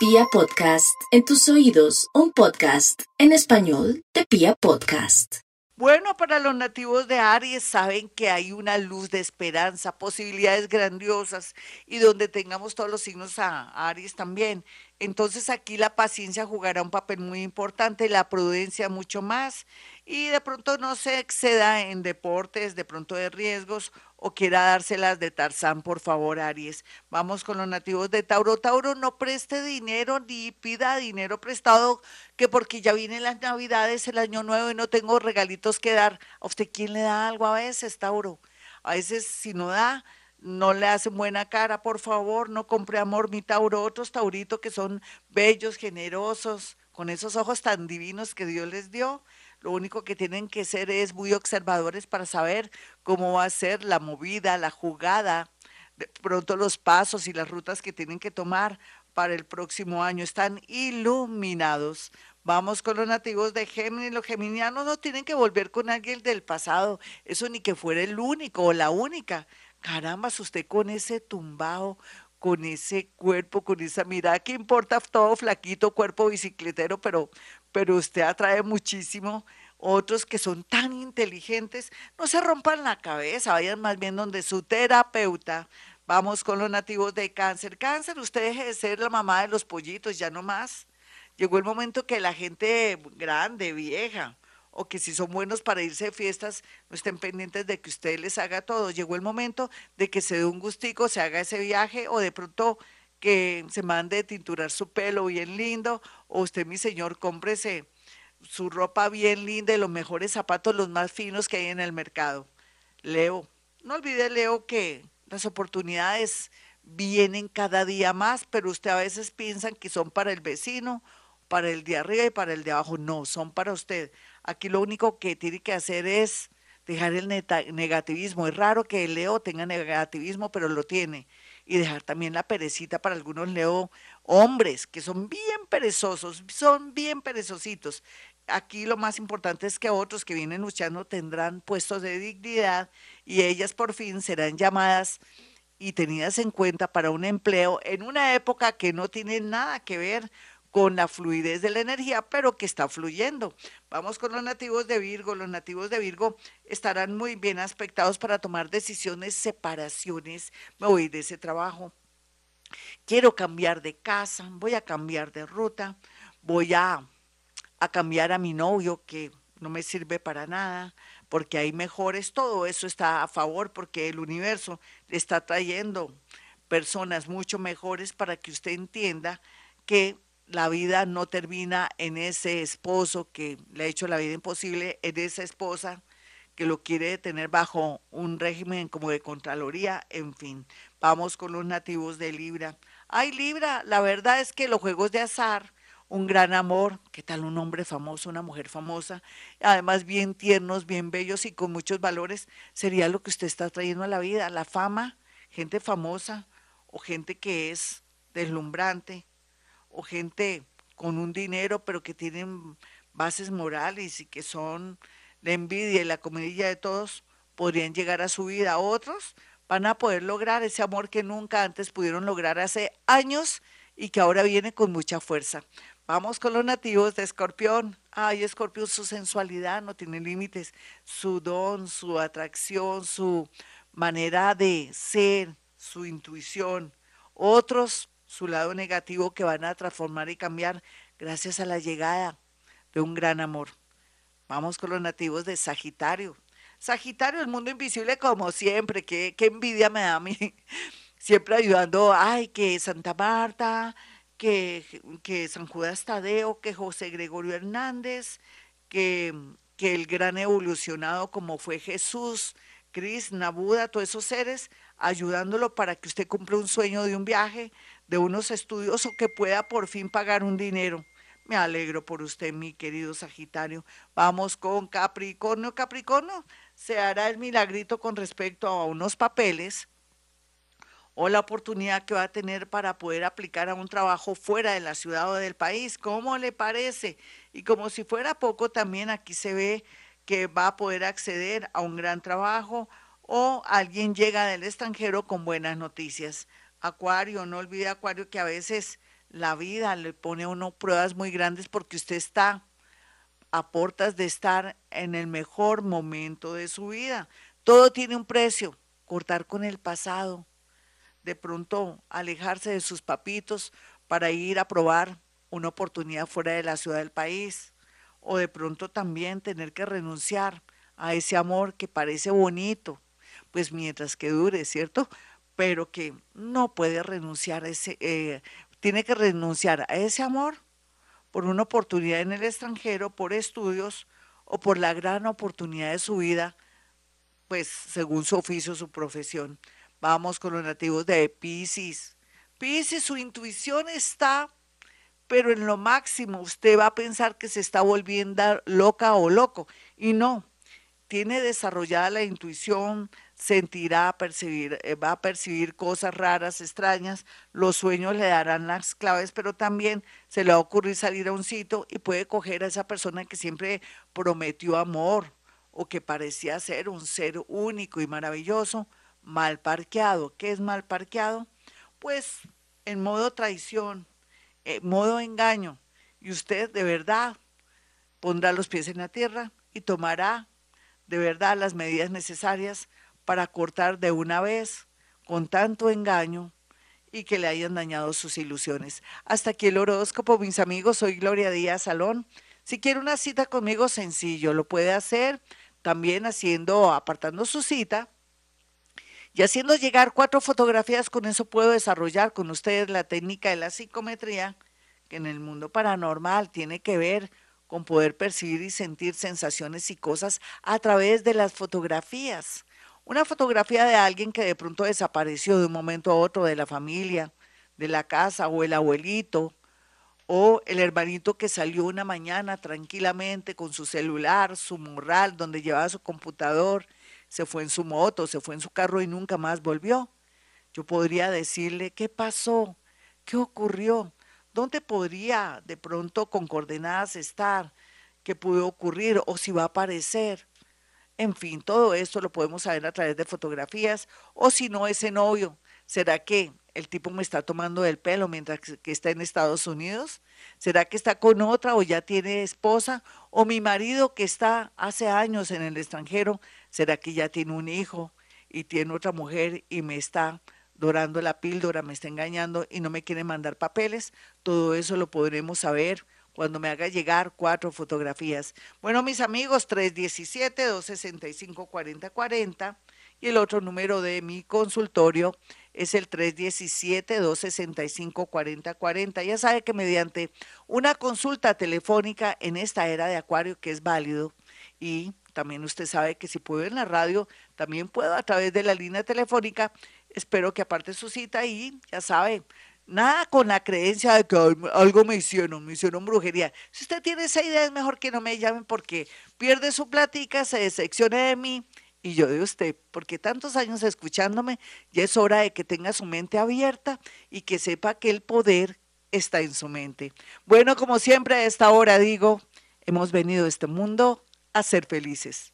Pia Podcast, en tus oídos, un podcast en español de Pia Podcast. Bueno, para los nativos de Aries saben que hay una luz de esperanza, posibilidades grandiosas y donde tengamos todos los signos a Aries también. Entonces aquí la paciencia jugará un papel muy importante, la prudencia mucho más y de pronto no se exceda en deportes, de pronto de riesgos o quiera dárselas de Tarzán, por favor, Aries. Vamos con los nativos de Tauro. Tauro, no preste dinero ni pida dinero prestado, que porque ya vienen las Navidades, el Año Nuevo y no tengo regalitos que dar. ¿A usted quién le da algo a veces, Tauro? A veces, si no da, no le hacen buena cara, por favor, no compre amor, mi Tauro. Otros Tauritos que son bellos, generosos, con esos ojos tan divinos que Dios les dio lo único que tienen que ser es muy observadores para saber cómo va a ser la movida, la jugada, de pronto los pasos y las rutas que tienen que tomar para el próximo año. Están iluminados. Vamos con los nativos de Géminis. Los geminianos no tienen que volver con alguien del pasado. Eso ni que fuera el único o la única. Caramba, usted con ese tumbao, con ese cuerpo, con esa mirada, ¿qué importa todo flaquito, cuerpo bicicletero, pero pero usted atrae muchísimo otros que son tan inteligentes, no se rompan la cabeza, vayan más bien donde su terapeuta. Vamos con los nativos de cáncer. Cáncer, usted deje de ser la mamá de los pollitos, ya no más. Llegó el momento que la gente grande, vieja, o que si son buenos para irse de fiestas, no estén pendientes de que usted les haga todo. Llegó el momento de que se dé un gustico, se haga ese viaje, o de pronto que se mande tinturar su pelo bien lindo, o usted, mi señor, cómprese su ropa bien linda y los mejores zapatos, los más finos que hay en el mercado. Leo, no olvide, Leo, que las oportunidades vienen cada día más, pero usted a veces piensa que son para el vecino, para el de arriba y para el de abajo. No, son para usted. Aquí lo único que tiene que hacer es dejar el negativismo. Es raro que el Leo tenga negativismo, pero lo tiene y dejar también la perecita para algunos leo hombres que son bien perezosos, son bien perezositos. Aquí lo más importante es que otros que vienen luchando tendrán puestos de dignidad y ellas por fin serán llamadas y tenidas en cuenta para un empleo en una época que no tiene nada que ver con la fluidez de la energía, pero que está fluyendo. Vamos con los nativos de Virgo. Los nativos de Virgo estarán muy bien aspectados para tomar decisiones, separaciones. Me voy de ese trabajo. Quiero cambiar de casa, voy a cambiar de ruta, voy a, cambiar a mi novio que no me sirve para nada, porque hay mejores. Todo eso está a favor porque el universo le está trayendo personas mucho mejores para que usted entienda que la vida no termina en ese esposo que le ha hecho la vida imposible, en esa esposa que lo quiere tener bajo un régimen como de Contraloría, en fin. Vamos con los nativos de Libra. Ay, Libra, la verdad es que los juegos de azar, un gran amor, ¿qué tal un hombre famoso, una mujer famosa? Además, bien tiernos, bien bellos y con muchos valores, sería lo que usted está trayendo a la vida, la fama, gente famosa o gente que es deslumbrante, o gente con un dinero, pero que tienen bases morales y que son la envidia y la comidilla de todos, podrían llegar a su vida. Otros van a poder lograr ese amor que nunca antes pudieron lograr hace años y que ahora viene con mucha fuerza. Vamos con los nativos de Escorpión. Ay, Escorpión, su sensualidad no tiene límites, su don, su atracción, su manera de ser, su intuición. Otros su lado negativo que van a transformar y cambiar gracias a la llegada de un gran amor. Vamos con los nativos de Sagitario. Sagitario, el mundo invisible como siempre, qué, qué envidia me da a mí. Siempre ayudando, ay, que Santa Marta, que, que San Judas Tadeo, que José Gregorio Hernández, que, que el gran evolucionado como fue Jesús, Krishna, Buda, todos esos seres, ayudándolo para que usted cumpla un sueño de un viaje, de unos estudios o que pueda por fin pagar un dinero. Me alegro por usted, mi querido Sagitario. Vamos con Capricornio. Capricornio, se hará el milagrito con respecto a unos papeles o la oportunidad que va a tener para poder aplicar a un trabajo fuera de la ciudad o del país. ¿Cómo le parece? Y como si fuera poco, también aquí se ve que va a poder acceder a un gran trabajo o alguien llega del extranjero con buenas noticias. Acuario, no olvide Acuario que a veces la vida le pone a uno pruebas muy grandes porque usted está a portas de estar en el mejor momento de su vida. Todo tiene un precio. Cortar con el pasado, de pronto alejarse de sus papitos para ir a probar una oportunidad fuera de la ciudad del país, o de pronto también tener que renunciar a ese amor que parece bonito, pues mientras que dure, ¿cierto? Pero que no puede renunciar a ese, eh, tiene que renunciar a ese amor por una oportunidad en el extranjero, por estudios o por la gran oportunidad de su vida, pues según su oficio, su profesión. Vamos con los nativos de Pisces. Pisces, su intuición está, pero en lo máximo usted va a pensar que se está volviendo loca o loco. Y no, tiene desarrollada la intuición, sentirá, percibir, eh, va a percibir cosas raras, extrañas, los sueños le darán las claves, pero también se le va a ocurrir salir a un sitio y puede coger a esa persona que siempre prometió amor o que parecía ser un ser único y maravilloso, mal parqueado. ¿Qué es mal parqueado? Pues en modo traición, en modo engaño. Y usted de verdad pondrá los pies en la tierra y tomará de verdad las medidas necesarias para cortar de una vez con tanto engaño y que le hayan dañado sus ilusiones. Hasta aquí el horóscopo, mis amigos. Soy Gloria Díaz Salón. Si quiere una cita conmigo, sencillo, lo puede hacer también haciendo, apartando su cita y haciendo llegar cuatro fotografías, con eso puedo desarrollar con ustedes la técnica de la psicometría, que en el mundo paranormal tiene que ver con poder percibir y sentir sensaciones y cosas a través de las fotografías. Una fotografía de alguien que de pronto desapareció de un momento a otro de la familia, de la casa, o el abuelito, o el hermanito que salió una mañana tranquilamente con su celular, su morral, donde llevaba su computador, se fue en su moto, se fue en su carro y nunca más volvió. Yo podría decirle, ¿qué pasó? ¿Qué ocurrió? ¿Dónde podría de pronto con coordenadas estar? ¿Qué pudo ocurrir? ¿O si va a aparecer? En fin, todo esto lo podemos saber a través de fotografías. O si no, ese novio, ¿será que el tipo me está tomando del pelo mientras que está en Estados Unidos? ¿Será que está con otra o ya tiene esposa? ¿O mi marido que está hace años en el extranjero ¿Será que ya tiene un hijo y tiene otra mujer y me está dorando la píldora, me está engañando y no me quiere mandar papeles? Todo eso lo podremos saber cuando me haga llegar cuatro fotografías. Bueno, mis amigos, 317-265-4040 y el otro número de mi consultorio es el 317-265-4040. Ya sabe que mediante una consulta telefónica en esta era de Acuario que es válido y también usted sabe que si puedo en la radio, también puedo a través de la línea telefónica. Espero que aparte su cita y ya sabe, nada con la creencia de que algo me hicieron, me hicieron brujería. Si usted tiene esa idea, es mejor que no me llamen porque pierde su plática, se decepcione de mí y yo de usted, porque tantos años escuchándome, ya es hora de que tenga su mente abierta y que sepa que el poder está en su mente. Bueno, como siempre a esta hora digo, hemos venido a este mundo a ser felices.